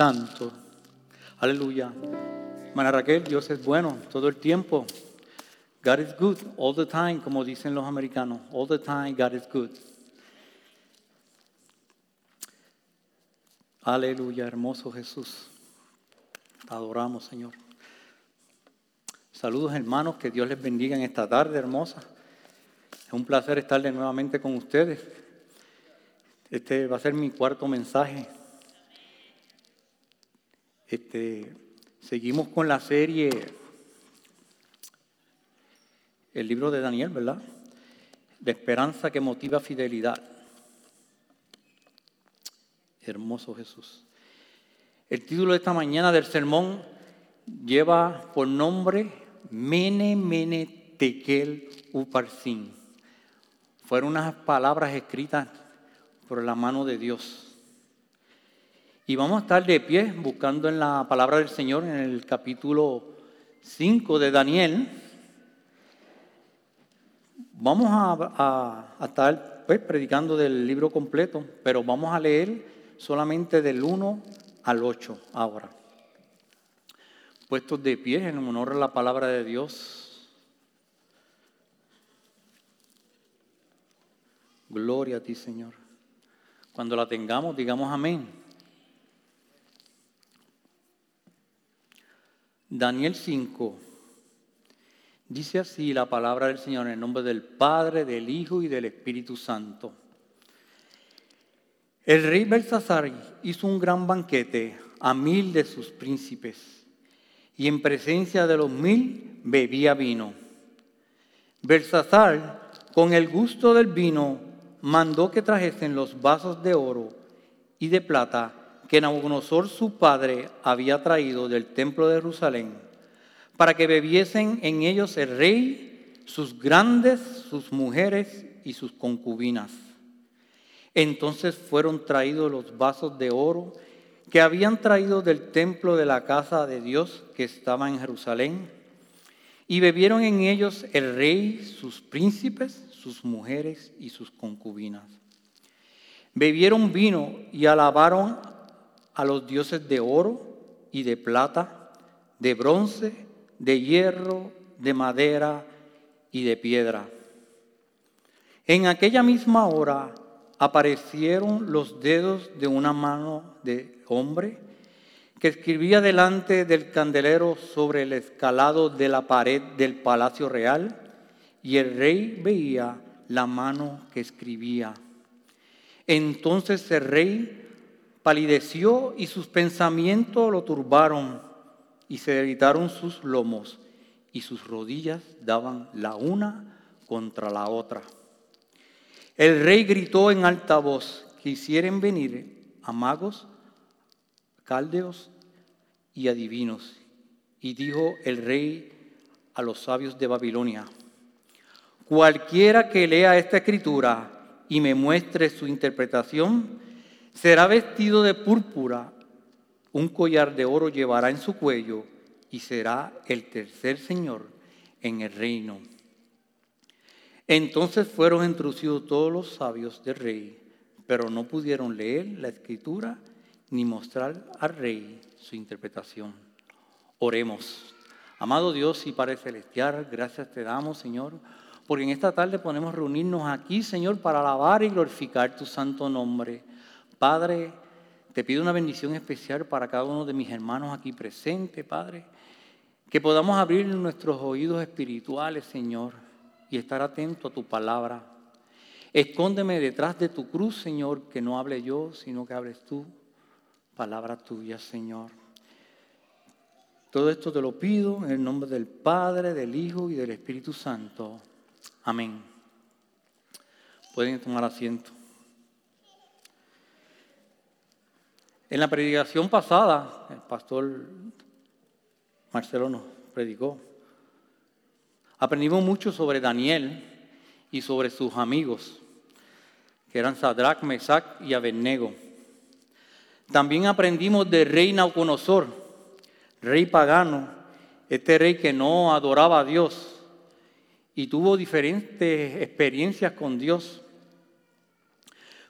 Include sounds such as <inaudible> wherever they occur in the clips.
santo. Aleluya. Hermana Raquel, Dios es bueno todo el tiempo. God is good all the time, como dicen los americanos. All the time, God is good. Aleluya, hermoso Jesús. Te adoramos, Señor. Saludos, hermanos, que Dios les bendiga en esta tarde hermosa. Es un placer estar de nuevamente con ustedes. Este va a ser mi cuarto mensaje. Este, seguimos con la serie El libro de Daniel, ¿verdad? De esperanza que motiva fidelidad. Hermoso Jesús. El título de esta mañana del sermón lleva por nombre Mene Mene Tekel Uparsin. Fueron unas palabras escritas por la mano de Dios. Y vamos a estar de pie buscando en la palabra del Señor en el capítulo 5 de Daniel. Vamos a, estar pues, predicando del libro completo, pero vamos a leer solamente del 1 al 8 ahora. Puestos de pie en honor a la palabra de Dios. Gloria a ti, Señor. Cuando la tengamos, digamos amén. Daniel 5. Dice así la palabra del Señor en el nombre del Padre, del Hijo y del Espíritu Santo. El rey Belsasar hizo un gran banquete a mil de sus príncipes y en presencia de los mil bebía vino. Belsasar, con el gusto del vino, mandó que trajesen los vasos de oro y de plata que Nabucodonosor su padre había traído del templo de Jerusalén, para que bebiesen en ellos el rey, sus grandes, sus mujeres y sus concubinas. Entonces fueron traídos los vasos de oro que habían traído del templo de la casa de Dios que estaba en Jerusalén, y bebieron en ellos el rey, sus príncipes, sus mujeres y sus concubinas. Bebieron vino y alabaron a los dioses de oro y de plata, de bronce, de hierro, de madera y de piedra. En aquella misma hora aparecieron los dedos de una mano de hombre que escribía delante del candelero sobre el escalado de la pared del palacio real y el rey veía la mano que escribía. Entonces el rey palideció y sus pensamientos lo turbaron y se debilitaron sus lomos y sus rodillas daban la una contra la otra. El rey gritó en alta voz, quisieren venir a magos, caldeos y adivinos. Y dijo el rey a los sabios de Babilonia, cualquiera que lea esta escritura y me muestre su interpretación, será vestido de púrpura, un collar de oro llevará en su cuello y será el tercer señor en el reino. Entonces fueron introducidos todos los sabios del rey, pero no pudieron leer la escritura ni mostrar al rey su interpretación. Oremos. Amado Dios y Padre Celestial, gracias te damos, Señor, porque en esta tarde podemos reunirnos aquí, Señor, para alabar y glorificar tu santo nombre. Padre, te pido una bendición especial para cada uno de mis hermanos aquí presentes, Padre, que podamos abrir nuestros oídos espirituales, Señor y estar atento a tu palabra. Escóndeme detrás de tu cruz, Señor, que no hable yo, sino que hables tú. Palabra tuya, Señor. Todo esto te lo pido en el nombre del Padre, del Hijo y del Espíritu Santo. Amén. Pueden tomar asiento. En la predicación pasada, el pastor Marcelo nos predicó Aprendimos mucho sobre Daniel y sobre sus amigos, que eran Sadrach, Mesach y Abednego. También aprendimos del rey Nauconosor, rey pagano, este rey que no adoraba a Dios y tuvo diferentes experiencias con Dios.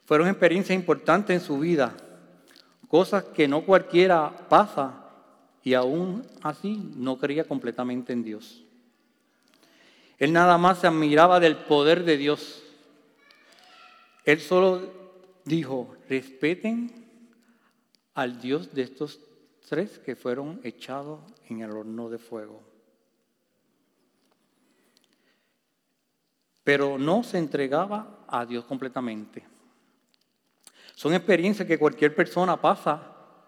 Fueron experiencias importantes en su vida, cosas que no cualquiera pasa y aún así no creía completamente en Dios. Él nada más se admiraba del poder de Dios. Él solo dijo, respeten al Dios de estos tres que fueron echados en el horno de fuego. Pero no se entregaba a Dios completamente. Son experiencias que cualquier persona pasa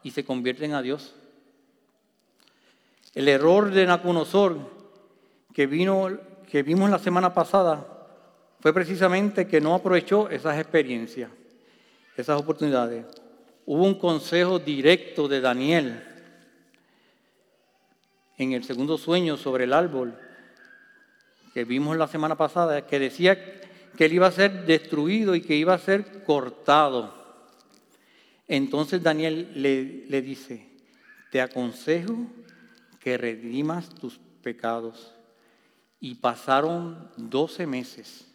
y se convierten a Dios. El error de Nacunosor que, vino, que vimos la semana pasada fue precisamente que no aprovechó esas experiencias, esas oportunidades. Hubo un consejo directo de Daniel en el segundo sueño sobre el árbol que vimos la semana pasada, que decía que él iba a ser destruido y que iba a ser cortado. Entonces Daniel le, le dice, te aconsejo que redimas tus pecados. Y pasaron doce meses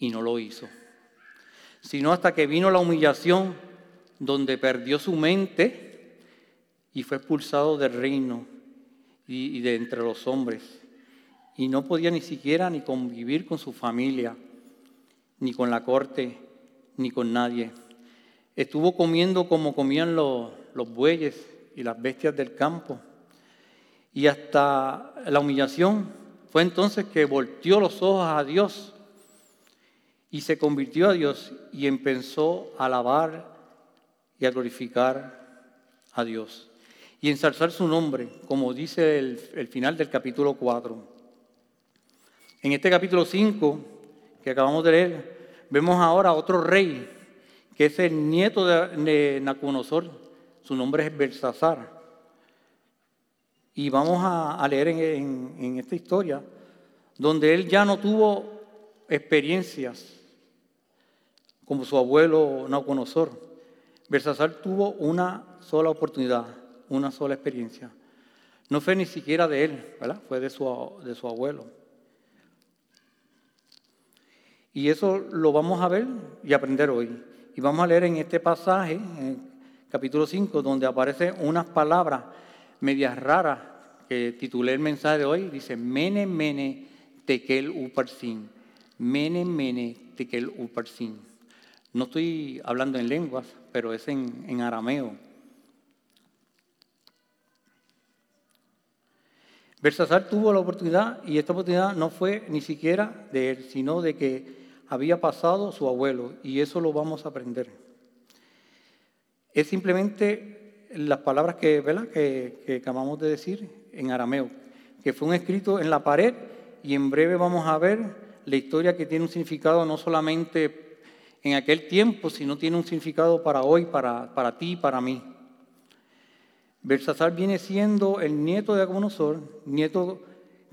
y no lo hizo. Sino hasta que vino la humillación donde perdió su mente y fue expulsado del reino y, de entre los hombres. Y no podía ni siquiera ni convivir con su familia, ni con la corte, ni con nadie. Estuvo comiendo como comían los, bueyes y las bestias del campo. Y hasta la humillación fue entonces que volteó los ojos a Dios y se convirtió a Dios y empezó a alabar y a glorificar a Dios y ensalzar su nombre, como dice el, el final del capítulo 4. En este capítulo 5 que acabamos de leer, vemos ahora otro rey, que es el nieto de, Nacunosor, su nombre es Belsasar. Y vamos a, leer en, esta historia, donde él ya no tuvo experiencias como su abuelo Nabucodonosor. Belsasar tuvo una sola oportunidad, una sola experiencia. No fue ni siquiera de él, ¿verdad? Fue de su, de su abuelo. Y eso lo vamos a ver y aprender hoy. Y vamos a leer en este pasaje, en capítulo 5, donde aparecen unas palabras medias raras que titulé el mensaje de hoy, dice, Mene, Mene, Tekel, Uparsin. Mene, Mene, Tekel, Uparsin. No estoy hablando en lenguas, pero es en, en arameo. Bersasar tuvo la oportunidad y esta oportunidad no fue ni siquiera de él, sino de que había pasado su abuelo y eso lo vamos a aprender. Es simplemente las palabras que, que, que acabamos de decir en arameo, que fue un escrito en la pared y en breve vamos a ver la historia que tiene un significado no solamente en aquel tiempo, sino tiene un significado para hoy, para, para ti y para mí. Belsasar viene siendo el nieto de Agonosor, nieto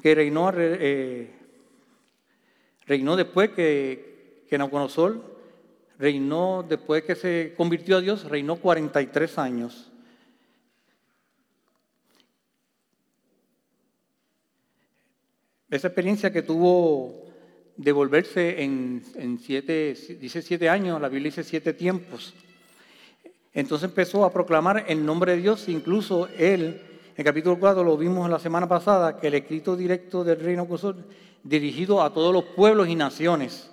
que reinó, eh, reinó después que, que Nabucodonosor reinó después que se convirtió a Dios, reinó 43 años. Esa experiencia que tuvo de volverse en, siete, dice siete años, la Biblia dice siete tiempos. Entonces empezó a proclamar el nombre de Dios, incluso él, en el capítulo 4 lo vimos la semana pasada, que el escrito directo del reino dirigido a todos los pueblos y naciones,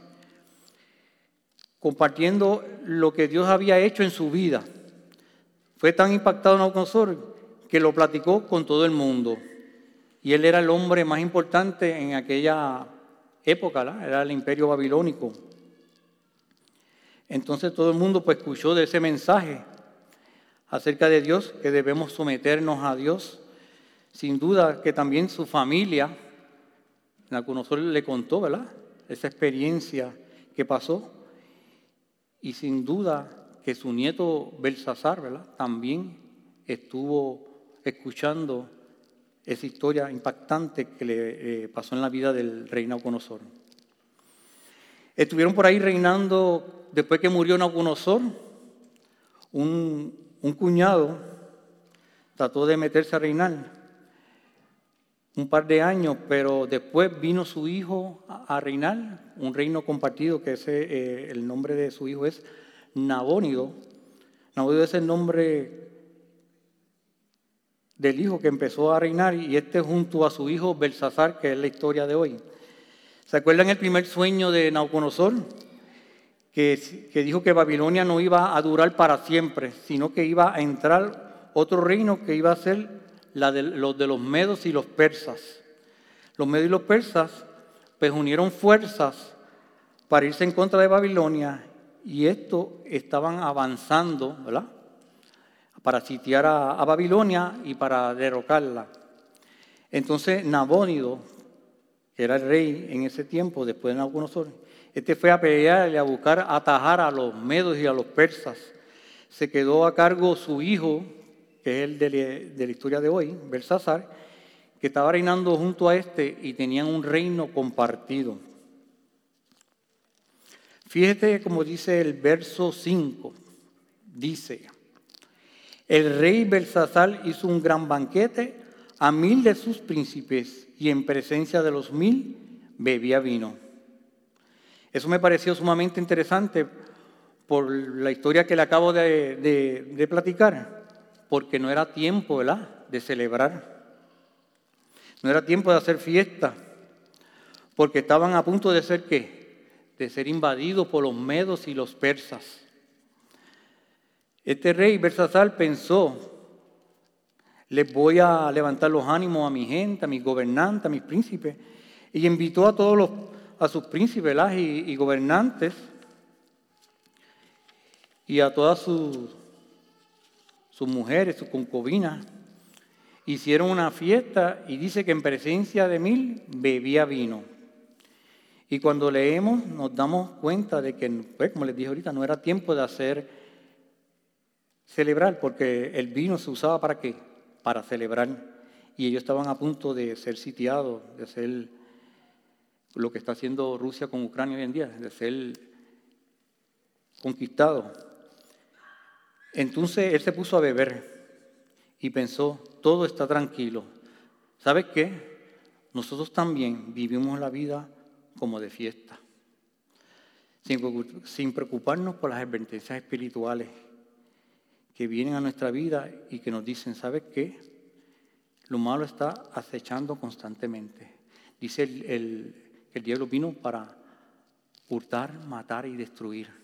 compartiendo lo que Dios había hecho en su vida. Fue tan impactado Nabucodonosor que lo platicó con todo el mundo. Y él era el hombre más importante en aquella época, era el imperio babilónico. Entonces todo el mundo pues escuchó de ese mensaje acerca de Dios, que debemos someternos a Dios. Sin duda que también su familia, Nacunosor le contó. Esa experiencia que pasó. Y sin duda que su nieto Belsasar. También estuvo escuchando esa historia impactante que le eh, pasó en la vida del rey Nabucodonosor. Estuvieron por ahí reinando, después que murió Nabucodonosor, un, un cuñado trató de meterse a reinar un par de años, pero después vino su hijo a, reinar, un reino compartido, que ese, eh, el nombre de su hijo es Nabónido. Nabucodonosor es el nombre del hijo que empezó a reinar y este junto a su hijo Belsasar, que es la historia de hoy. ¿Se acuerdan el primer sueño de Nabucodonosor? Que, que dijo que Babilonia no iba a durar para siempre, sino que iba a entrar otro reino que iba a ser de, los de los medos y los persas. Los medos y los persas pues unieron fuerzas para irse en contra de Babilonia y esto estaban avanzando. Para sitiar a, Babilonia y para derrocarla. Entonces Nabónido, que era el rey en ese tiempo, después de Nabucodonosor, este fue a pelear y a buscar atajar a los medos y a los persas. Se quedó a cargo su hijo, que es el de, la historia de hoy, Belsasar, que estaba reinando junto a este y tenían un reino compartido. Fíjate como dice el verso 5. Dice, el rey Belsasar hizo un gran banquete a mil de sus príncipes y en presencia de los mil bebía vino. Eso me pareció sumamente interesante por la historia que le acabo de platicar, porque no era tiempo ¿verdad? de celebrar. No era tiempo de hacer fiesta, porque estaban a punto de ser qué? de ser invadido por los medos y los persas. Este rey Bersasar pensó, les voy a levantar los ánimos a mi gente, a mis gobernantes, a mis príncipes, y invitó a todos los, a sus príncipes y, gobernantes y a todas sus, sus mujeres, sus concubinas. Hicieron una fiesta y dice que en presencia de mil bebía vino. Y cuando leemos nos damos cuenta de que, pues, como les dije ahorita, no era tiempo de hacer celebrar, porque el vino se usaba para qué? Para celebrar. Y ellos estaban a punto de ser sitiados, de ser lo que está haciendo Rusia con Ucrania hoy en día, de ser conquistado. Entonces él se puso a beber y pensó, todo está tranquilo. ¿Sabes qué? Nosotros también vivimos la vida como de fiesta, sin preocuparnos por las advertencias espirituales que vienen a nuestra vida y que nos dicen, ¿sabes qué? Lo malo está acechando constantemente. Dice el, que el diablo vino para hurtar, matar y destruir.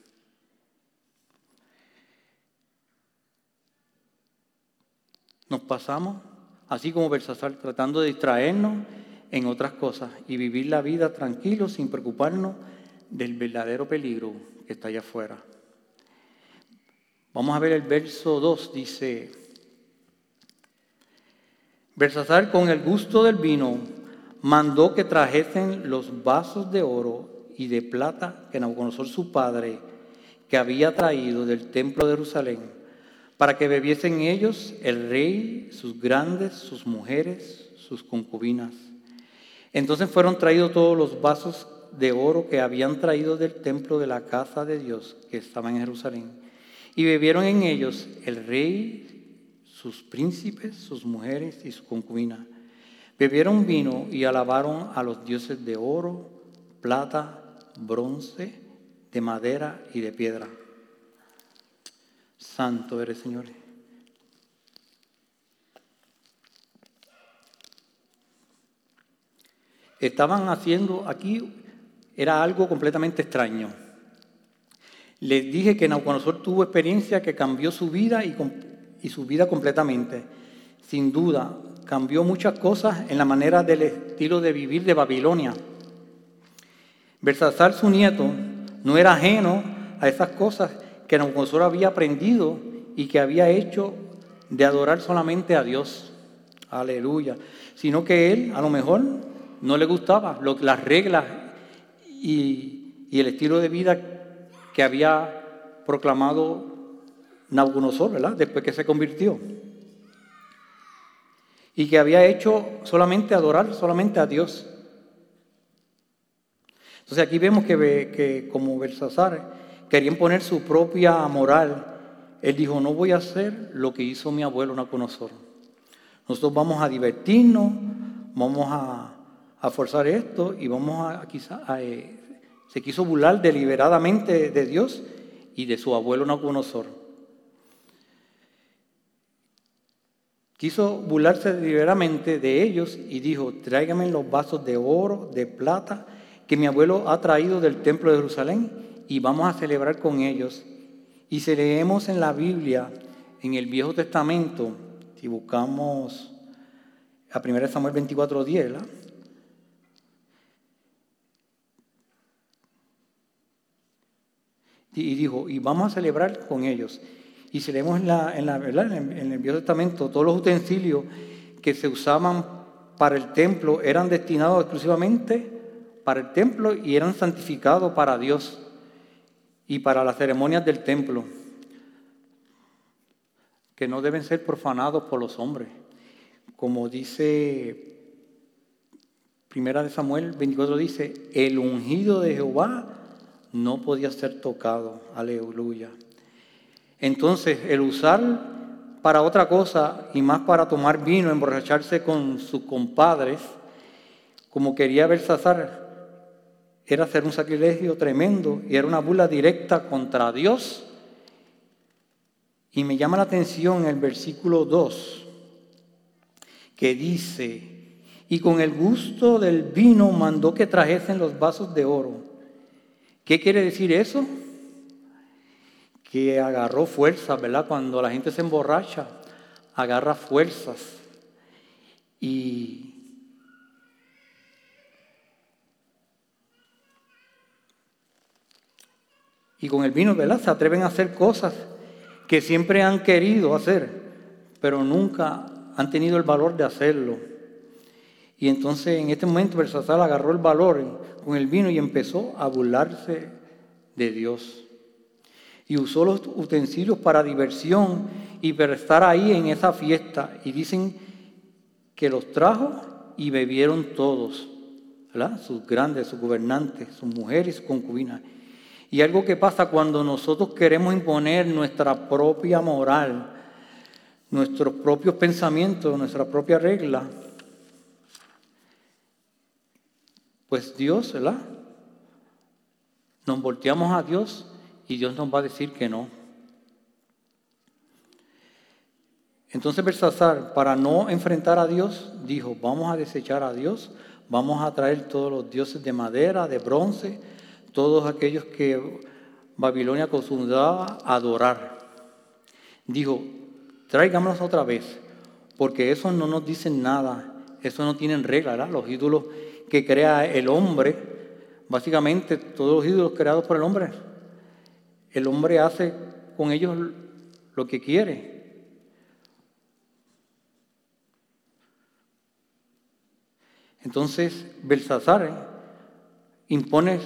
Nos pasamos, así como Belsasar, tratando de distraernos en otras cosas y vivir la vida tranquilo sin preocuparnos del verdadero peligro que está allá afuera. Vamos a ver el verso 2, dice, Versasar con el gusto del vino mandó que trajesen los vasos de oro y de plata que Nabucodonosor su padre que había traído del templo de Jerusalén, para que bebiesen ellos el rey, sus grandes, sus mujeres, sus concubinas entonces fueron traídos todos los vasos de oro que habían traído del templo de la casa de Dios que estaba en Jerusalén. Y bebieron en ellos el rey, sus príncipes, sus mujeres y su concubina. Bebieron vino y alabaron a los dioses de oro, plata, bronce, de madera y de piedra. Santo eres, Señor. estaban haciendo aquí era algo completamente extraño. Les dije que Nabucodonosor tuvo experiencia que cambió su vida y, y su vida completamente. Sin duda, cambió muchas cosas en la manera del estilo de vivir de Babilonia. Bersasar, su nieto, no era ajeno a esas cosas que Nabucodonosor había aprendido y que había hecho de adorar solamente a Dios. Aleluya. Sino que él, a lo mejor, no le gustaba lo, las reglas y, el estilo de vida que había proclamado Nabucodonosor, ¿verdad? Después que se convirtió. Y que había hecho solamente adorar solamente a Dios. Entonces aquí vemos que, que como Belsasar querían poner su propia moral. Él dijo, no voy a hacer lo que hizo mi abuelo Nabucodonosor. Nosotros vamos a divertirnos, vamos a, forzar esto y vamos a quizá eh, se quiso burlar deliberadamente de Dios y de su abuelo Nabucodonosor. Quiso burlarse deliberadamente de ellos y dijo, tráigame los vasos de oro, de plata, que mi abuelo ha traído del templo de Jerusalén y vamos a celebrar con ellos. Y si leemos en la Biblia, en el Viejo Testamento, si buscamos a 1 Samuel 24, 10, y dijo, y vamos a celebrar con ellos. Y si leemos en, la, en, la, ¿verdad? en el Viejo Testamento, todos los utensilios que se usaban para el templo eran destinados exclusivamente para el templo y eran santificados para Dios y para las ceremonias del templo, que no deben ser profanados por los hombres. Como dice Primera de Samuel 24 dice, el ungido de Jehová no podía ser tocado. Aleluya. Entonces, el usar para otra cosa y más para tomar vino, emborracharse con sus compadres, como quería Belsasar, era hacer un sacrilegio tremendo y era una burla directa contra Dios. Y me llama la atención el versículo 2, que dice, y con el gusto del vino mandó que trajesen los vasos de oro. ¿Qué quiere decir eso? que agarró fuerzas, ¿verdad? Cuando la gente se emborracha, agarra fuerzas. Y, y con el vino, ¿verdad? Se atreven a hacer cosas que siempre han querido hacer, pero nunca han tenido el valor de hacerlo. Y entonces en este momento Belsasar agarró el valor con el vino y empezó a burlarse de Dios y usó los utensilios para diversión y para estar ahí en esa fiesta. Y dicen que los trajo y bebieron todos, ¿verdad? sus grandes, sus gobernantes, sus mujeres sus concubinas. Y algo que pasa cuando nosotros queremos imponer nuestra propia moral, nuestros propios pensamientos, nuestra propia regla, pues Dios, ¿verdad? Nos volteamos a Dios y Dios nos va a decir que no. Entonces Belsasar, para no enfrentar a Dios, dijo, vamos a desechar a Dios, vamos a traer todos los dioses de madera, de bronce, todos aquellos que Babilonia acostumbraba a adorar. Dijo, tráigamelos otra vez, porque eso no nos dicen nada, eso no tienen regla, ¿verdad? Los ídolos que crea el hombre, básicamente todos los ídolos creados por el hombre el hombre hace con ellos lo que quiere. Entonces, Belsasar impone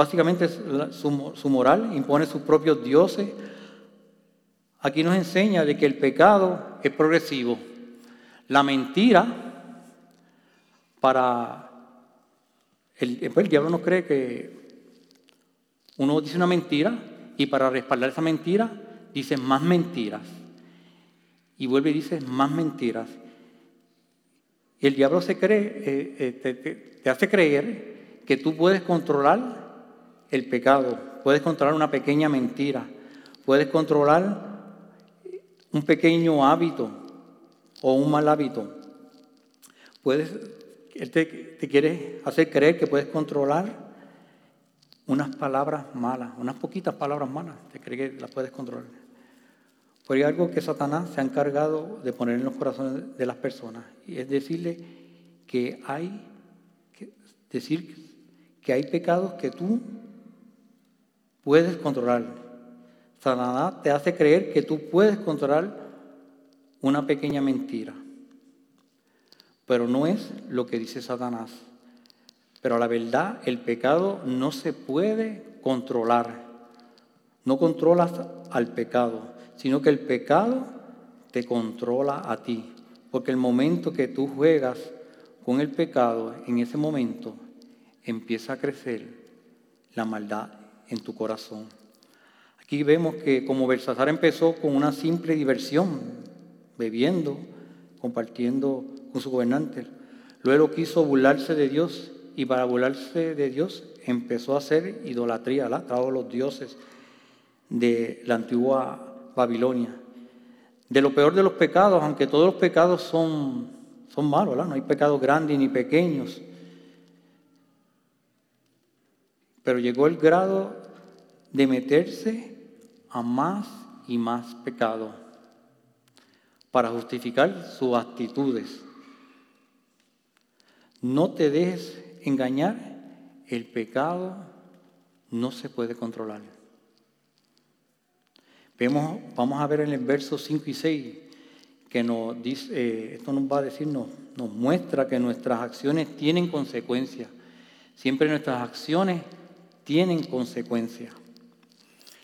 básicamente su, moral, impone sus propios dioses. Aquí nos enseña de que el pecado es progresivo. La mentira, para el, el diablo no cree que uno dice una mentira y para respaldar esa mentira, dice más mentiras. Y vuelve y dice más mentiras. Y el diablo se cree, eh, eh, te, hace creer que tú puedes controlar el pecado, puedes controlar una pequeña mentira, puedes controlar un pequeño hábito o un mal hábito. Puedes, él te, quiere hacer creer que puedes controlar unas palabras malas, unas poquitas palabras malas, te cree que las puedes controlar. Pero hay algo que Satanás se ha encargado de poner en los corazones de las personas, y es decirle que hay, decir que hay pecados que tú puedes controlar. Satanás te hace creer que tú puedes controlar una pequeña mentira, pero no es lo que dice Satanás. Pero la verdad, el pecado no se puede controlar. No controlas al pecado, sino que el pecado te controla a ti. Porque el momento que tú juegas con el pecado, en ese momento empieza a crecer la maldad en tu corazón. Aquí vemos que como Belsasar empezó con una simple diversión, bebiendo, compartiendo con su gobernante, luego quiso burlarse de Dios y para burlarse de Dios empezó a hacer idolatría, ¿la? todos los dioses de la antigua Babilonia. de lo peor de los pecados, aunque todos los pecados son, son malos, ¿verdad? No hay pecados grandes ni pequeños. Pero llegó el grado de meterse a más y más pecado para justificar sus actitudes. No te dejes engañar, el pecado no se puede controlar. Vemos, vamos a ver en el verso 5 y 6 que nos dice, eh, esto nos va a decir, nos, nos muestra que nuestras acciones tienen consecuencias. Siempre nuestras acciones tienen consecuencias.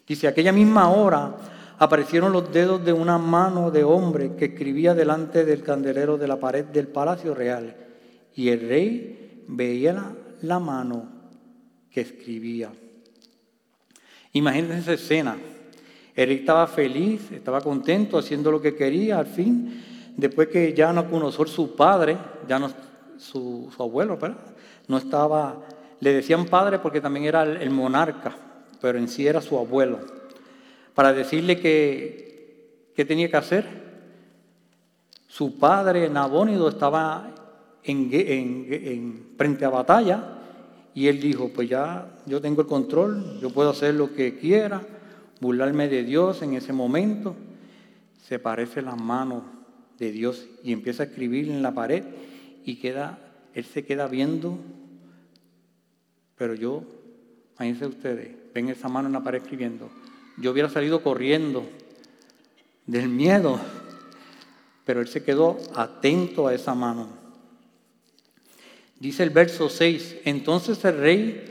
Dice, aquella misma hora aparecieron los dedos de una mano de hombre que escribía delante del candelero de la pared del palacio real. Y el rey veía la, mano que escribía. Imagínense esa escena. El rey estaba feliz, estaba contento, haciendo lo que quería al fin. Después que ya no conoció su padre, ya no su, abuelo, ¿verdad? no estaba, le decían padre porque también era el monarca, pero en sí era su abuelo para decirle que, qué tenía que hacer. Su padre Nabónido estaba en, frente a batalla y él dijo, pues ya yo tengo el control, yo puedo hacer lo que quiera, burlarme de Dios en ese momento. Se parece la mano de Dios y empieza a escribir en la pared y queda, él se queda viendo, pero yo, imagínense ustedes, ven esa mano en la pared escribiendo, yo hubiera salido corriendo del miedo, pero él se quedó atento a esa mano. Dice el verso 6, entonces el rey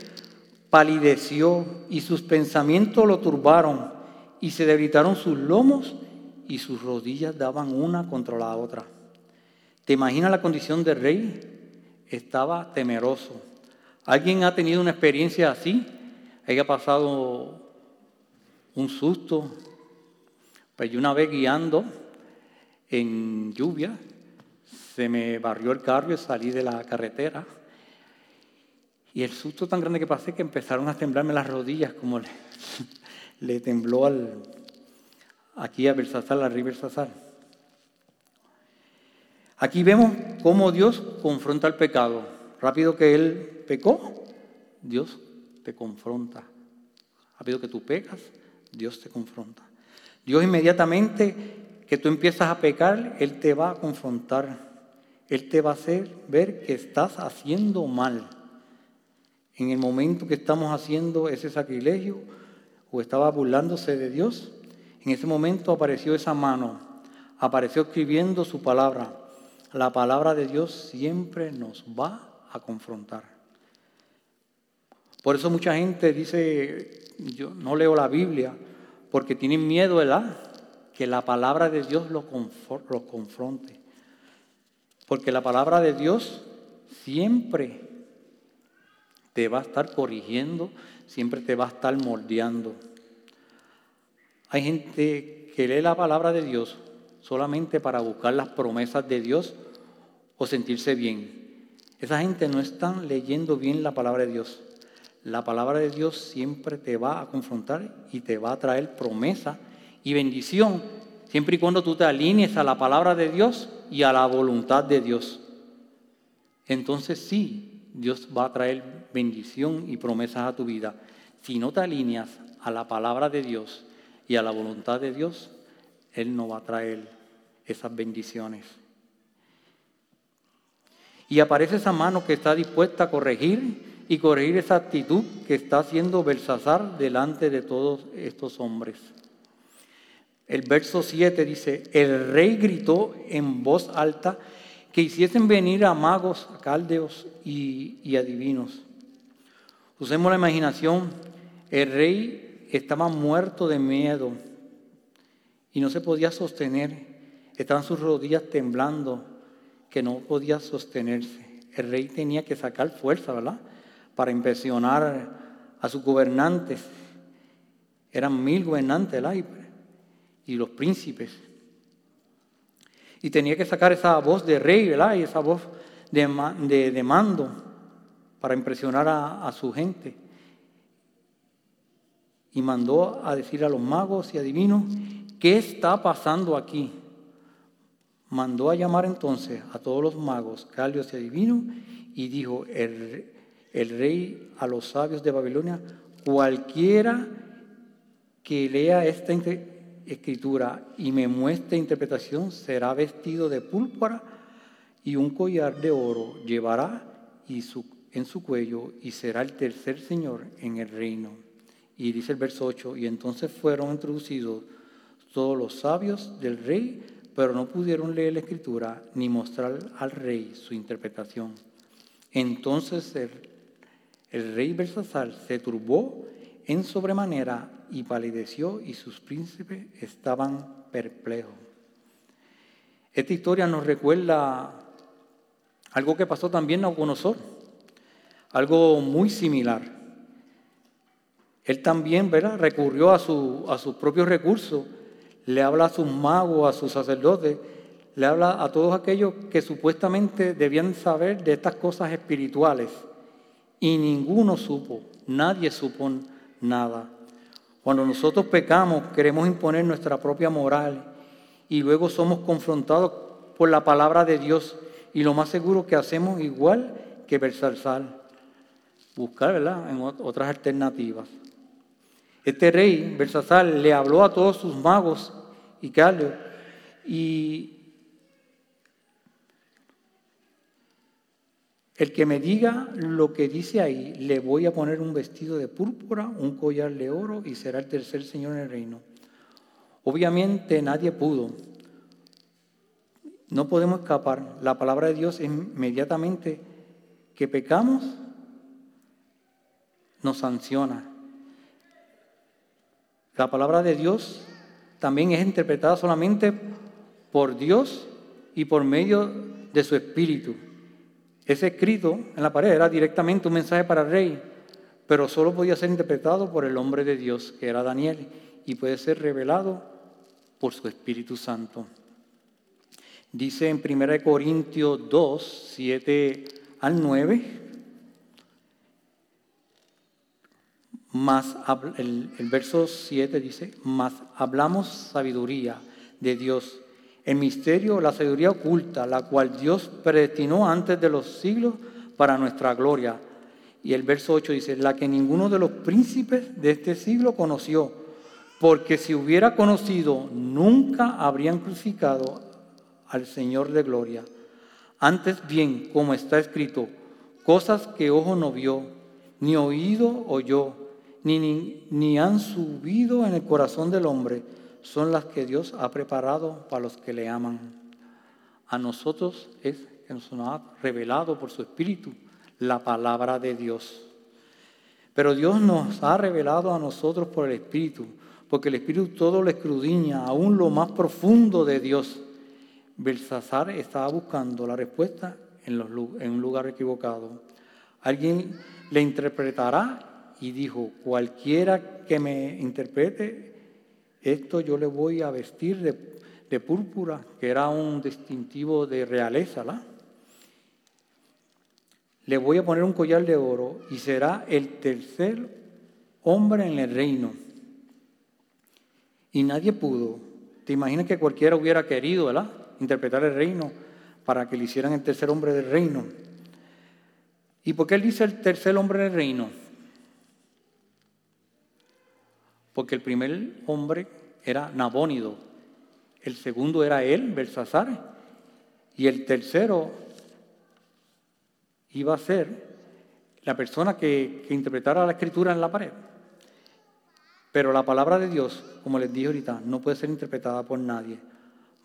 palideció y sus pensamientos lo turbaron y se debilitaron sus lomos y sus rodillas daban una contra la otra. ¿Te imaginas la condición del rey? Estaba temeroso. ¿Alguien ha tenido una experiencia así? ¿Haya pasado un susto. Pues yo una vez guiando en lluvia, se me barrió el carro y salí de la carretera. Y el susto tan grande que pasé que empezaron a temblarme las rodillas, como le, <laughs> tembló al, aquí a Bersasar, a Bersasar. Aquí vemos cómo Dios confronta el pecado. Rápido que Él pecó, Dios te confronta. Rápido que tú pecas, Dios te confronta. Dios inmediatamente que tú empiezas a pecar, Él te va a confrontar. Él te va a hacer ver que estás haciendo mal. En el momento que estamos haciendo ese sacrilegio o estaba burlándose de Dios, en ese momento apareció esa mano, apareció escribiendo su palabra. La palabra de Dios siempre nos va a confrontar. Por eso mucha gente dice, yo no leo la Biblia, porque tienen miedo, ¿verdad? Que la palabra de Dios los, confronte. Porque la palabra de Dios siempre te va a estar corrigiendo, siempre te va a estar moldeando. Hay gente que lee la palabra de Dios solamente para buscar las promesas de Dios o sentirse bien. Esa gente no está leyendo bien la palabra de Dios. La palabra de Dios siempre te va a confrontar y te va a traer promesa y bendición, siempre y cuando tú te alinees a la palabra de Dios y a la voluntad de Dios. Entonces sí, Dios va a traer bendición y promesas a tu vida. Si no te alineas a la palabra de Dios y a la voluntad de Dios, Él no va a traer esas bendiciones. Y aparece esa mano que está dispuesta a corregir y corregir esa actitud que está haciendo Belsasar delante de todos estos hombres. El verso 7 dice, el rey gritó en voz alta que hiciesen venir a magos, a caldeos y, adivinos. Usemos la imaginación, el rey estaba muerto de miedo y no se podía sostener, estaban sus rodillas temblando, que no podía sostenerse. El rey tenía que sacar fuerza, ¿verdad? Para impresionar a sus gobernantes. Eran mil gobernantes y los príncipes. Y tenía que sacar esa voz de rey, ¿verdad? Y esa voz de, mando para impresionar a, a su gente. Y mandó a decir a los magos y adivinos, ¿qué está pasando aquí? Mandó a llamar entonces a todos los magos, caldios y adivinos, y dijo, el, el rey a los sabios de Babilonia, cualquiera que lea esta escritura y me muestre interpretación será vestido de púrpura y un collar de oro llevará y en su cuello y será el tercer señor en el reino. Y dice el verso 8, y entonces fueron introducidos todos los sabios del rey, pero no pudieron leer la escritura ni mostrar al rey su interpretación. Entonces el, el rey Belsasar se turbó en sobremanera y palideció y sus príncipes estaban perplejos. Esta historia nos recuerda algo que pasó también a Nabucodonosor, algo muy similar. Él también ¿verdad? recurrió a, a sus propios recursos, le habla a sus magos, a sus sacerdotes, le habla a todos aquellos que supuestamente debían saber de estas cosas espirituales y ninguno supo, nadie supo nada. Cuando nosotros pecamos, queremos imponer nuestra propia moral y luego somos confrontados por la palabra de Dios y lo más seguro que hacemos igual que Bersalsal, buscar ¿verdad? en otras alternativas. Este rey, Bersasal, le habló a todos sus magos y Carlos y El que me diga lo que dice ahí, le voy a poner un vestido de púrpura, un collar de oro y será el tercer señor en el reino. Obviamente nadie pudo. No podemos escapar. La palabra de Dios inmediatamente que pecamos, nos sanciona. La palabra de Dios también es interpretada solamente por Dios y por medio de su Espíritu. Ese escrito en la pared era directamente un mensaje para el rey, pero solo podía ser interpretado por el hombre de Dios, que era Daniel, y puede ser revelado por su Espíritu Santo. Dice en 1 Corintios 2, 7 al 9, más, el, el verso 7 dice, más hablamos sabiduría de Dios el misterio, la sabiduría oculta, la cual Dios predestinó antes de los siglos para nuestra gloria. Y el verso 8 dice, la que ninguno de los príncipes de este siglo conoció, porque si hubiera conocido, nunca habrían crucificado al Señor de gloria. Antes bien, como está escrito, cosas que ojo no vio, ni oído oyó, ni, ni, ni han subido en el corazón del hombre son las que Dios ha preparado para los que le aman. A nosotros es que nos ha revelado por su Espíritu la palabra de Dios. Pero Dios nos ha revelado a nosotros por el Espíritu, porque el Espíritu todo lo escrudiña, aún lo más profundo de Dios. Belsasar estaba buscando la respuesta en, en un lugar equivocado. Alguien le interpretará y dijo, cualquiera que me interprete esto yo le voy a vestir de, púrpura, que era un distintivo de realeza, ¿la? Le voy a poner un collar de oro y será el tercer hombre en el reino. Y nadie pudo. ¿Te imaginas que cualquiera hubiera querido, ¿verdad? Interpretar el reino para que le hicieran el tercer hombre del reino. ¿Y por qué él dice el tercer hombre del reino? Porque el primer hombre era Nabónido, el segundo era él, Belsasar, y el tercero iba a ser la persona que, interpretara la escritura en la pared. Pero la palabra de Dios, como les dije ahorita, no puede ser interpretada por nadie,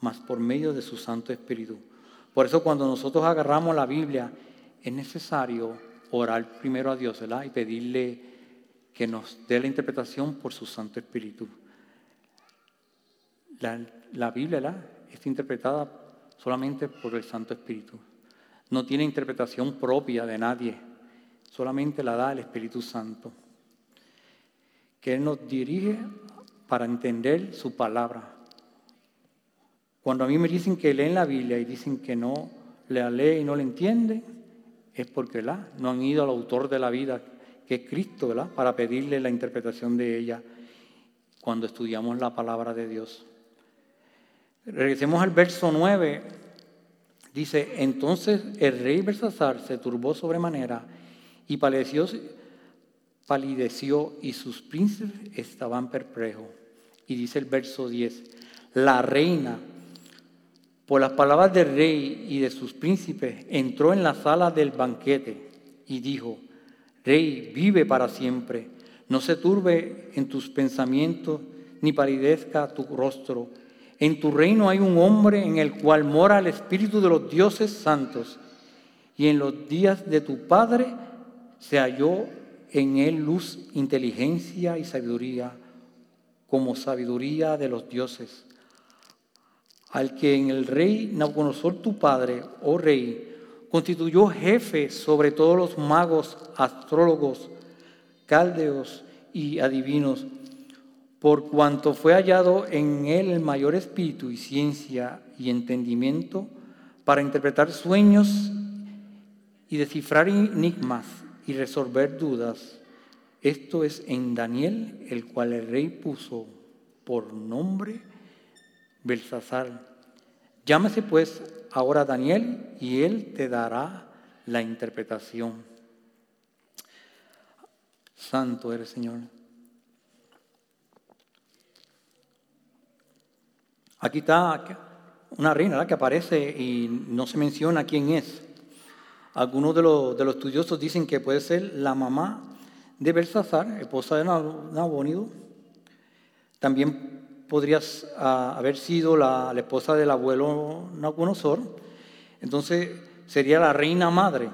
más por medio de su Santo Espíritu. Por eso cuando nosotros agarramos la Biblia, es necesario orar primero a Dios y pedirle que nos dé la interpretación por su Santo Espíritu. La, Biblia está interpretada solamente por el Santo Espíritu. No tiene interpretación propia de nadie, solamente la da el Espíritu Santo, que Él nos dirige para entender su palabra. Cuando a mí me dicen que leen la Biblia y dicen que no la lee y no la entiende, es porque la, no han ido al autor de la vida que es Cristo, ¿verdad? Para pedirle la interpretación de ella cuando estudiamos la palabra de Dios. Regresemos al verso 9. Dice, entonces el rey Belsasar se turbó sobremanera y palideció, palideció y sus príncipes estaban perplejos. Y dice el verso 10, la reina, por las palabras del rey y de sus príncipes, entró en la sala del banquete y dijo, Rey, vive para siempre, no se turbe en tus pensamientos, ni palidezca tu rostro. En tu reino hay un hombre en el cual mora el Espíritu de los dioses santos, y en los días de tu Padre se halló en él luz, inteligencia y sabiduría, como sabiduría de los dioses. Al que en el rey Nabucodonosor tu padre, oh rey, constituyó jefe sobre todos los magos, astrólogos, caldeos y adivinos, por cuanto fue hallado en él el mayor espíritu y ciencia y entendimiento para interpretar sueños y descifrar enigmas y resolver dudas. Esto es en Daniel, el cual el rey puso por nombre Belsasar. Llámese pues ahora Daniel y él te dará la interpretación. Santo eres Señor. Aquí está una reina que aparece y no se menciona quién es. Algunos de los, de los estudiosos dicen que puede ser la mamá de Belsasar, esposa de Nabónido. También podría ah, haber sido la, esposa del abuelo Nabucodonosor. Entonces sería la reina madre.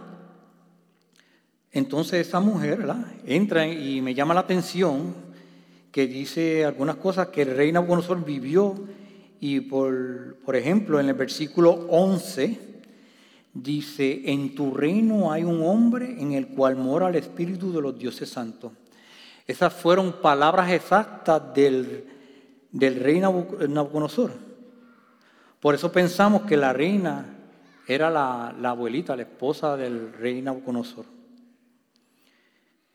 Entonces esa mujer entra y me llama la atención que dice algunas cosas que el rey Nabucodonosor vivió y por, por ejemplo en el versículo 11 dice, en tu reino hay un hombre en el cual mora el Espíritu de los dioses santos. Esas fueron palabras exactas del, del rey Nabucodonosor. Por eso pensamos que la reina era la, abuelita, la esposa del rey Nabucodonosor,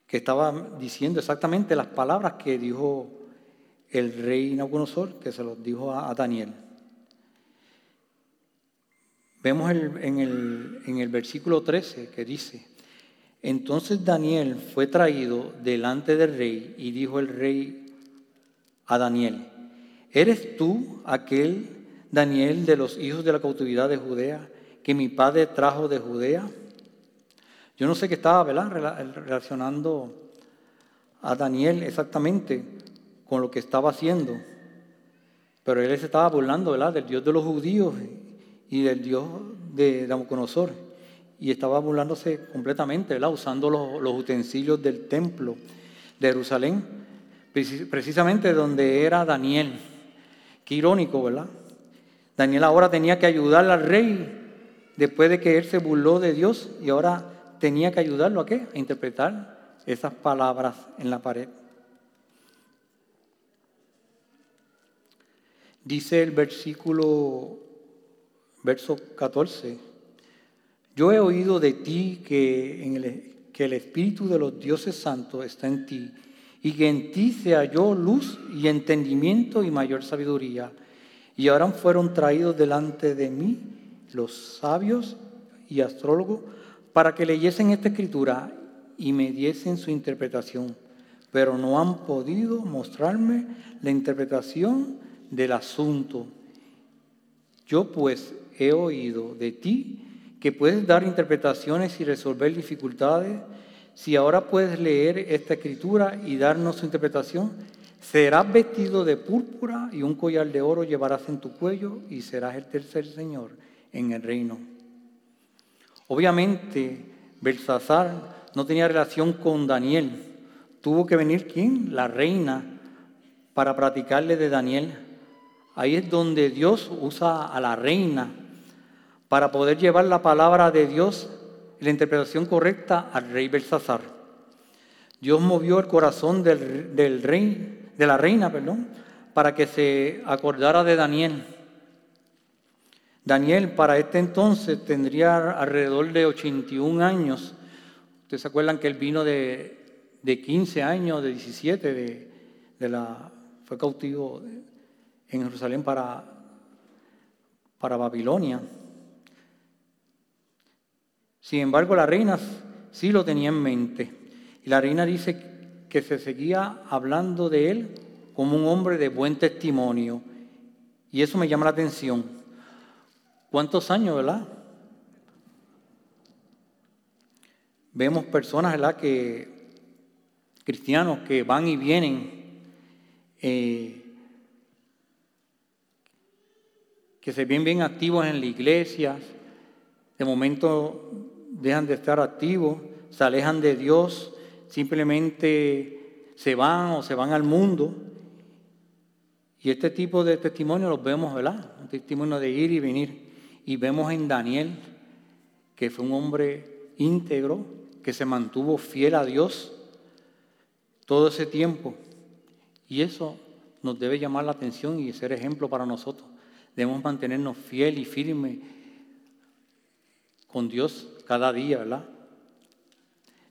que estaba diciendo exactamente las palabras que dijo el rey Nabucodonosor, que se los dijo a, Daniel. Vemos en, el, en el versículo 13 que dice, entonces Daniel fue traído delante del rey y dijo el rey a Daniel, ¿eres tú aquel Daniel de los hijos de la cautividad de Judea que mi padre trajo de Judea? Yo no sé qué estaba relacionando a Daniel exactamente, con lo que estaba haciendo. Pero él se estaba burlando del Dios de los judíos y del Dios de Nabucodonosor. Y estaba burlándose completamente, usando los, utensilios del templo de Jerusalén, precisamente donde era Daniel. Qué irónico, ¿verdad? Daniel ahora tenía que ayudar al rey después de que él se burló de Dios y ahora tenía que ayudarlo a qué? A interpretar esas palabras en la pared. Dice el versículo, verso 14, yo he oído de ti que, el, que el Espíritu de los dioses santos está en ti y que en ti se halló luz y entendimiento y mayor sabiduría. Y ahora fueron traídos delante de mí los sabios y astrólogos para que leyesen esta escritura y me diesen su interpretación, pero no han podido mostrarme la interpretación del asunto. Yo pues he oído de ti que puedes dar interpretaciones y resolver dificultades. Si ahora puedes leer esta escritura y darnos su interpretación, serás vestido de púrpura y un collar de oro llevarás en tu cuello y serás el tercer señor en el reino. Obviamente, Belsasar no tenía relación con Daniel. Tuvo que venir quién? La reina para practicarle de Daniel. Ahí es donde Dios usa a la reina para poder llevar la palabra de Dios la interpretación correcta al rey Belsasar. Dios movió el corazón del, rey, de la reina, perdón, para que se acordara de Daniel. Daniel para este entonces tendría alrededor de 81 años. Ustedes se acuerdan que él vino de, 15 años, de 17, de, la, fue cautivo en Jerusalén para para Babilonia. Sin embargo, la reina sí lo tenía en mente. Y la reina dice que se seguía hablando de él como un hombre de buen testimonio. Y eso me llama la atención. ¿Cuántos años, verdad? Vemos personas, ¿verdad? Que cristianos que van y vienen, eh, que se ven bien activos en la iglesia, de momento dejan de estar activos, se alejan de Dios, simplemente se van o se van al mundo. Y este tipo de testimonio los vemos, ¿verdad? Un testimonio de ir y venir. Y vemos en Daniel, que fue un hombre íntegro, que se mantuvo fiel a Dios todo ese tiempo. Y eso nos debe llamar la atención y ser ejemplo para nosotros. Debemos mantenernos fiel y firme con Dios cada día, ¿verdad?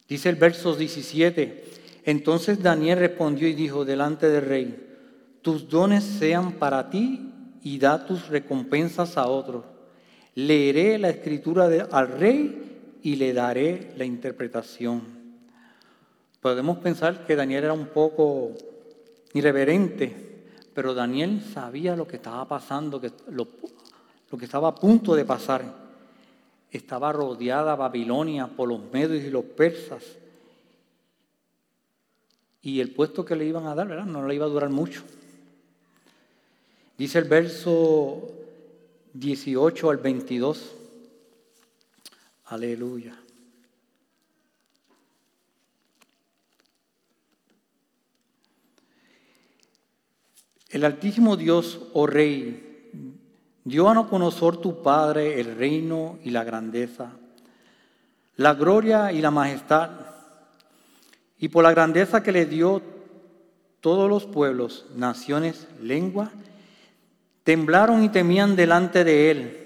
Dice el verso 17, entonces Daniel respondió y dijo delante del rey, tus dones sean para ti y da tus recompensas a otros. Leeré la escritura al rey y le daré la interpretación. Podemos pensar que Daniel era un poco irreverente, pero Daniel sabía lo que estaba pasando, lo que estaba a punto de pasar estaba rodeada Babilonia por los medios y los persas. Y el puesto que le iban a dar, ¿verdad? No le iba a durar mucho. Dice el verso 18 al 22. Aleluya. El Altísimo Dios, oh Rey, Dio a conocer tu Padre el reino y la grandeza, la gloria y la majestad, y por la grandeza que le dio todos los pueblos, naciones, lengua, temblaron y temían delante de él.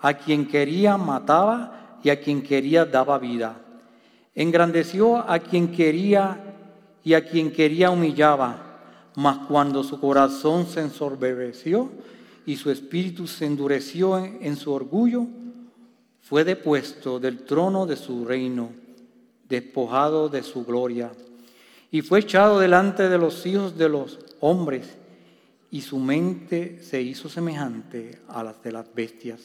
A quien quería mataba y a quien quería daba vida. Engrandeció a quien quería y a quien quería humillaba. Mas cuando su corazón se ensorbeció, y su espíritu se endureció en, su orgullo, fue depuesto del trono de su reino, despojado de su gloria, y fue echado delante de los hijos de los hombres, y su mente se hizo semejante a las de las bestias.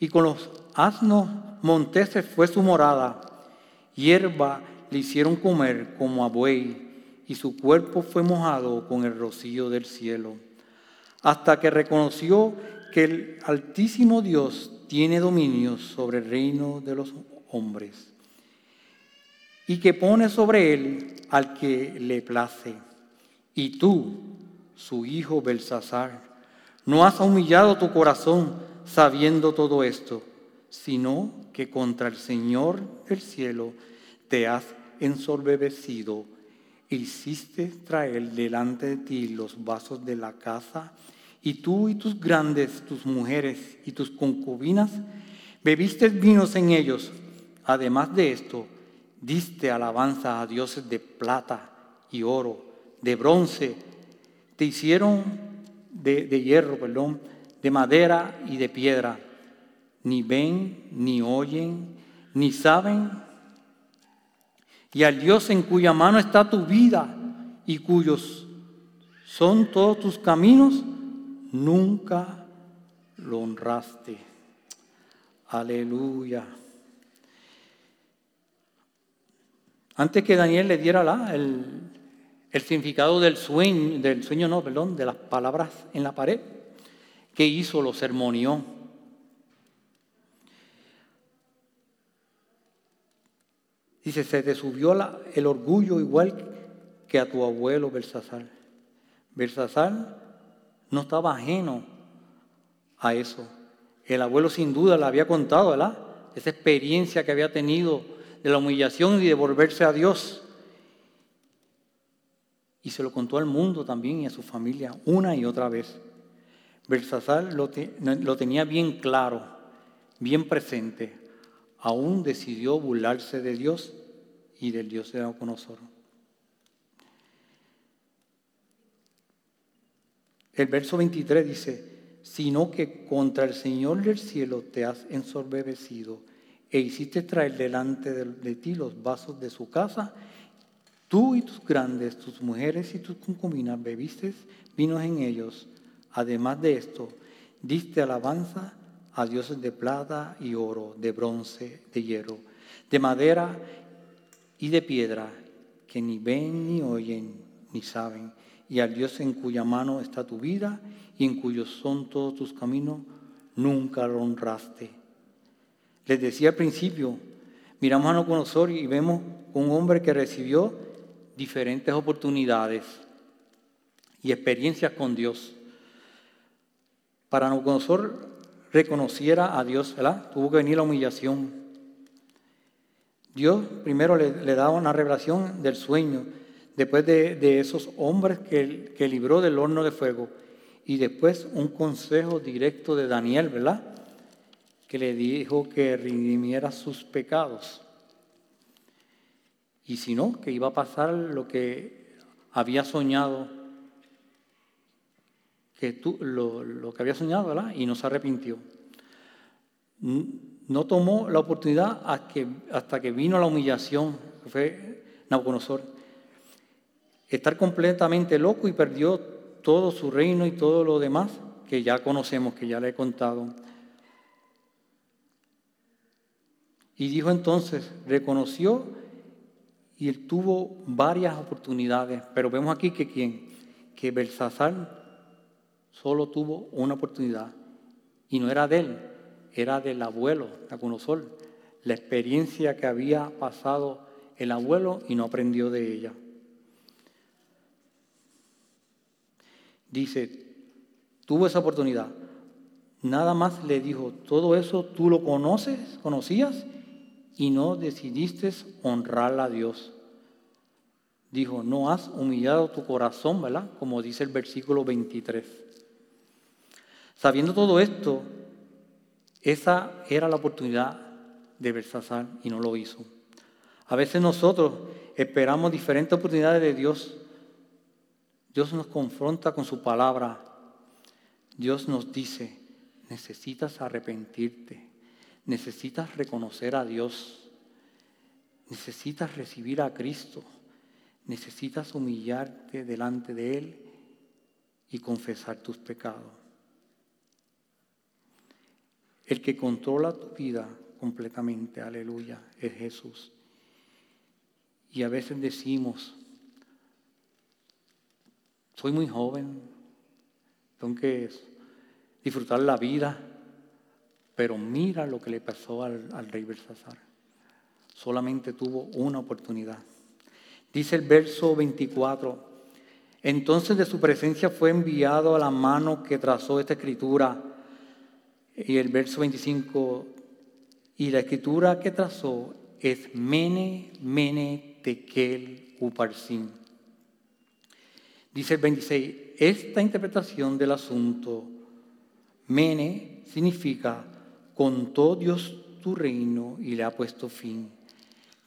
Y con los asnos monteses fue su morada, hierba le hicieron comer como a buey, y su cuerpo fue mojado con el rocío del cielo hasta que reconoció que el Altísimo Dios tiene dominio sobre el reino de los hombres y que pone sobre él al que le place. Y tú, su hijo Belsasar, no has humillado tu corazón sabiendo todo esto, sino que contra el Señor del cielo te has ensorbecido. Hiciste traer delante de ti los vasos de la casa y tú y tus grandes, tus mujeres y tus concubinas, bebiste vinos en ellos. Además de esto, diste alabanza a dioses de plata y oro, de bronce, te hicieron de, de hierro, perdón, de madera y de piedra. Ni ven, ni oyen, ni saben. Y al Dios en cuya mano está tu vida y cuyos son todos tus caminos, nunca lo honraste. Aleluya. Antes que Daniel le diera la, el, significado del sueño, del sueño no, perdón, de las palabras en la pared, ¿qué hizo? Lo sermonió. Dice, se te subió el orgullo igual que a tu abuelo Belsasar. Belsasar no estaba ajeno a eso. El abuelo sin duda le había contado, ¿verdad? Esa experiencia que había tenido de la humillación y de volverse a Dios. Y se lo contó al mundo también y a su familia una y otra vez. Belsasar lo tenía bien claro, bien presente. Aún decidió burlarse de Dios y del Dios de Nabucodonosor. El verso 23 dice, sino que contra el Señor del cielo te has ensorbecido e hiciste traer delante de, ti los vasos de su casa, tú y tus grandes, tus mujeres y tus concubinas bebiste vinos en ellos. Además de esto, diste alabanza a dioses de plata y oro, de bronce, de hierro, de madera y de piedra, que ni ven, ni oyen, ni saben, y al Dios en cuya mano está tu vida y en cuyos son todos tus caminos, nunca lo honraste. Les decía al principio, miramos a Nabucodonosor y vemos un hombre que recibió diferentes oportunidades y experiencias con Dios. Para Nabucodonosor reconociera a Dios, ¿verdad? Tuvo que venir la humillación. Dios primero le, le daba una revelación del sueño, después de, esos hombres que, que libró del horno de fuego, y después un consejo directo de Daniel, ¿verdad? Que le dijo que redimiera sus pecados. Y si no, que iba a pasar lo que había soñado, tú, lo, que había soñado. Y no se arrepintió. No tomó la oportunidad hasta que, vino la humillación, fue Nabucodonosor. Estar completamente loco y perdió todo su reino y todo lo demás que ya conocemos, que ya le he contado. Y dijo entonces, reconoció y él tuvo varias oportunidades, pero vemos aquí que quién, que Belsasar solo tuvo una oportunidad y no era de él, era del abuelo, Nabucodonosor, la experiencia que había pasado el abuelo y no aprendió de ella. Dice, tuvo esa oportunidad. Nada más le dijo, todo eso tú lo conoces, conocías y no decidiste honrar a Dios. Dijo, no has humillado tu corazón, ¿verdad? Como dice el versículo 23. Sabiendo todo esto, esa era la oportunidad de Belsasar y no lo hizo. A veces nosotros esperamos diferentes oportunidades de Dios Dios nos confronta con su palabra. Dios nos dice, necesitas arrepentirte, necesitas reconocer a Dios, necesitas recibir a Cristo, necesitas humillarte delante de Él y confesar tus pecados. El que controla tu vida completamente, aleluya, es Jesús. Y a veces decimos, soy muy joven, tengo que disfrutar la vida, pero mira lo que le pasó al, rey Belsasar. Solamente tuvo una oportunidad. Dice el verso 24, entonces de su presencia fue enviado a la mano que trazó esta escritura. Y el verso 25, y la escritura que trazó es Mene, Mene, Tekel, Uparsin Dice el 26, esta interpretación del asunto, Mene, significa, contó Dios tu reino y le ha puesto fin.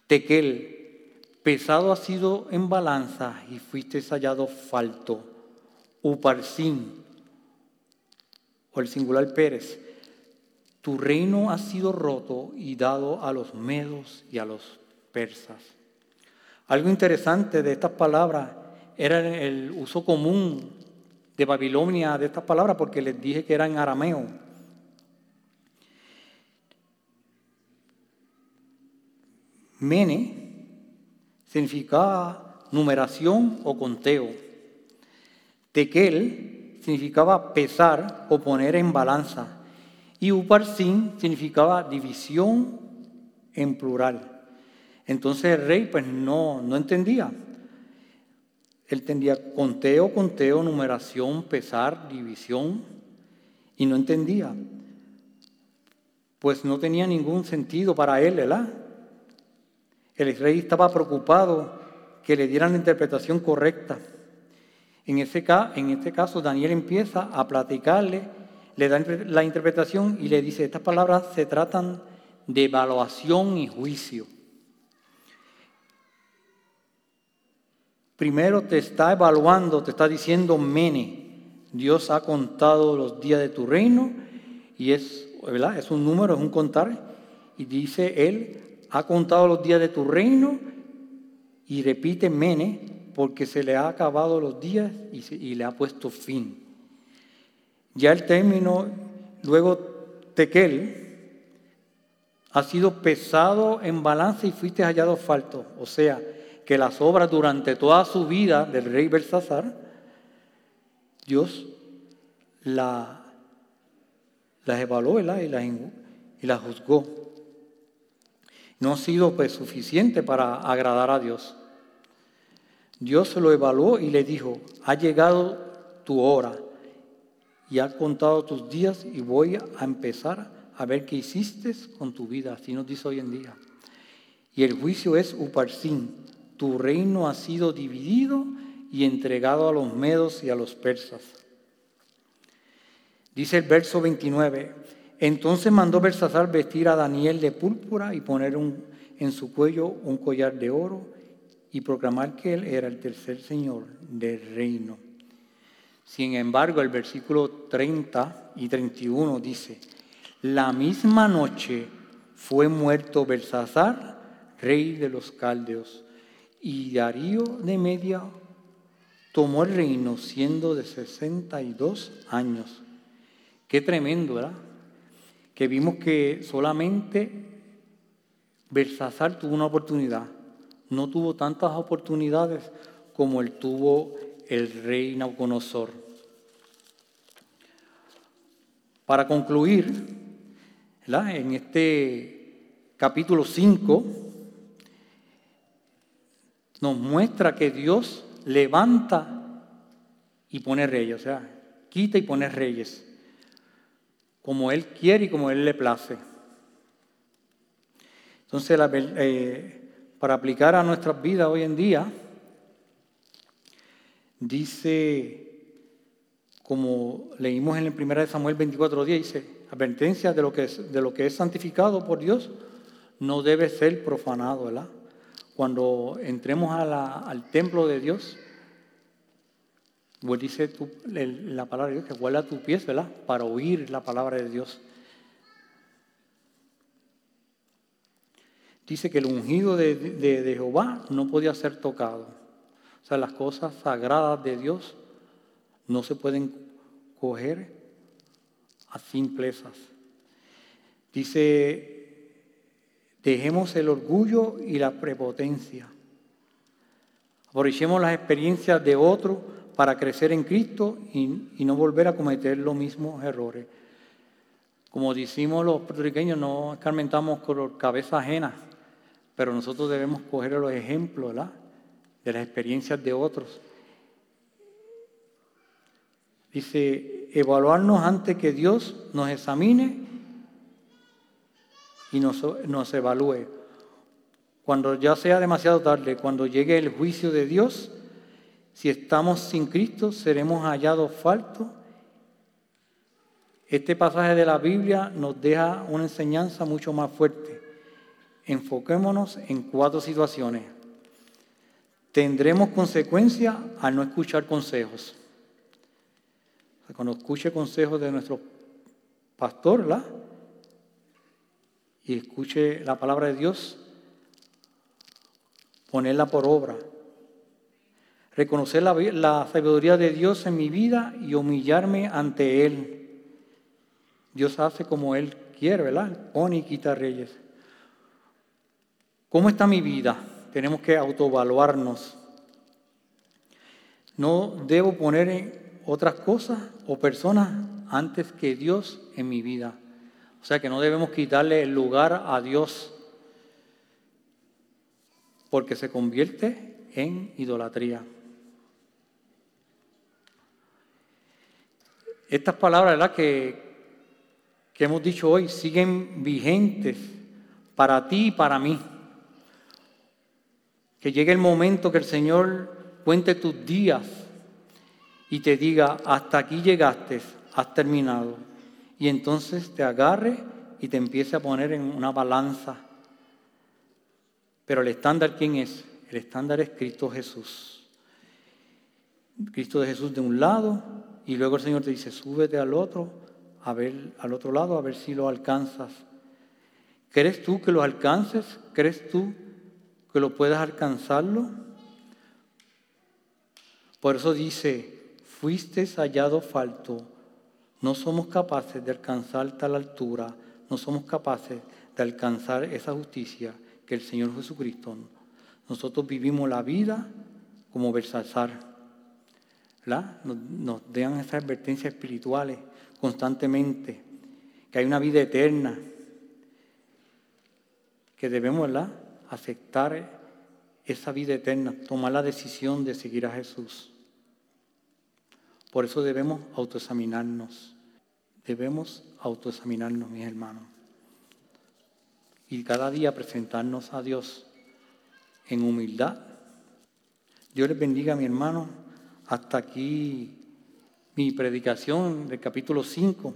Tequel, pesado ha sido en balanza y fuiste hallado falto. Uparsin, o el singular Pérez, tu reino ha sido roto y dado a los medos y a los persas. Algo interesante de estas palabras era el uso común de Babilonia de estas palabras porque les dije que era en arameo. Mene significaba numeración o conteo. Tekel significaba pesar o poner en balanza. Y uparsin significaba división en plural. Entonces el rey pues no, no entendía. Él tendría conteo, conteo, numeración, pesar, división, y no entendía. Pues no tenía ningún sentido para él, ¿verdad? El rey estaba preocupado que le dieran la interpretación correcta. En este caso, Daniel empieza a platicarle, le da la interpretación y le dice, estas palabras se tratan de evaluación y juicio. Primero te está evaluando, te está diciendo mene, Dios ha contado los días de tu reino y es, ¿verdad? Es un número, es un contar. Y dice Él, ha contado los días de tu reino y repite Mene porque se le ha acabado los días y, y le ha puesto fin. Ya el término, luego Tequel, ha sido pesado en balance y fuiste hallado falto. O sea, que las obras durante toda su vida del rey Belsasar, Dios la, las evaluó y las, y juzgó. No ha sido pues, suficiente para agradar a Dios. Dios lo evaluó y le dijo, ha llegado tu hora y ha contado tus días y voy a empezar a ver qué hiciste con tu vida, así nos dice hoy en día. Y el juicio es Uparsin, tu reino ha sido dividido y entregado a los medos y a los persas. Dice el verso 29, entonces mandó Belsasar vestir a Daniel de púrpura y poner en su cuello un collar de oro y proclamar que él era el tercer señor del reino. Sin embargo, el versículo 30 y 31 dice, la misma noche fue muerto Belsasar, rey de los caldeos, y Darío de Media tomó el reino siendo de 62 años. Qué tremendo, ¿verdad? Que vimos que solamente Belsasar tuvo una oportunidad. No tuvo tantas oportunidades como él tuvo el rey Nauconosor. Para concluir, en este capítulo 5 nos muestra que Dios levanta y pone reyes, o sea, quita y pone reyes, como Él quiere y como Él le place. Entonces, eh, para aplicar a nuestras vidas hoy en día, dice, como leímos en el 1 Samuel 24.10, dice, advertencia de lo que es, de lo que es santificado por Dios no debe ser profanado, ¿verdad? Cuando entremos al templo de Dios, pues dice la palabra de Dios que huela a tu pies, ¿verdad? Para oír la palabra de Dios. Dice que el ungido de, de Jehová no podía ser tocado. O sea, las cosas sagradas de Dios no se pueden coger a simplezas. Dice, dejemos el orgullo y la prepotencia. Aprovechemos las experiencias de otro para crecer en Cristo y, no volver a cometer los mismos errores. Como decimos los puertorriqueños, no escarmentamos con cabeza ajena, pero nosotros debemos coger los ejemplos de las experiencias de otros Dice, evaluarnos antes que Dios nos examine y nos, nos evalúe. Cuando ya sea demasiado tarde, cuando llegue el juicio de Dios, si estamos sin Cristo, seremos hallados faltos. Este pasaje de la Biblia nos deja una enseñanza mucho más fuerte. Enfoquémonos en cuatro situaciones. Tendremos consecuencias al no escuchar consejos cuando escuche consejos de nuestro pastor, ¿la? Y escuche la palabra de Dios, ponerla por obra. Reconocer la, la sabiduría de Dios en mi vida y humillarme ante Él. Dios hace como Él quiere, ¿verdad? Pone y quita reyes. ¿Cómo está mi vida? Tenemos que autoevaluarnos. No debo poner otras cosas o personas antes que Dios en mi vida. O sea que no debemos quitarle el lugar a Dios porque se convierte en idolatría. Estas palabras Que, que hemos dicho hoy siguen vigentes para ti y para mí. Que llegue el momento que el Señor cuente tus días y te diga, hasta aquí llegaste, has terminado. Y entonces te agarre y te empiece a poner en una balanza. Pero el estándar, ¿quién es? El estándar es Cristo Jesús. Cristo de Jesús de un lado y luego el Señor te dice, súbete al otro, a ver, al otro lado, a ver si lo alcanzas. ¿Crees tú que lo alcances? ¿Crees tú que lo puedas alcanzarlo? Por eso dice, fuiste hallado falto. No somos capaces de alcanzar tal altura, no somos capaces de alcanzar esa justicia que el Señor Jesucristo. Nosotros vivimos la vida como Bersasar nos, nos dan esas advertencias espirituales constantemente, que hay una vida eterna, que debemos aceptar esa vida eterna, tomar la decisión de seguir a Jesús. Por eso debemos autoexaminarnos, debemos autoexaminarnos, mis hermanos, y cada día presentarnos a Dios en humildad. Dios les bendiga, mi hermano. Hasta aquí mi predicación del capítulo 5.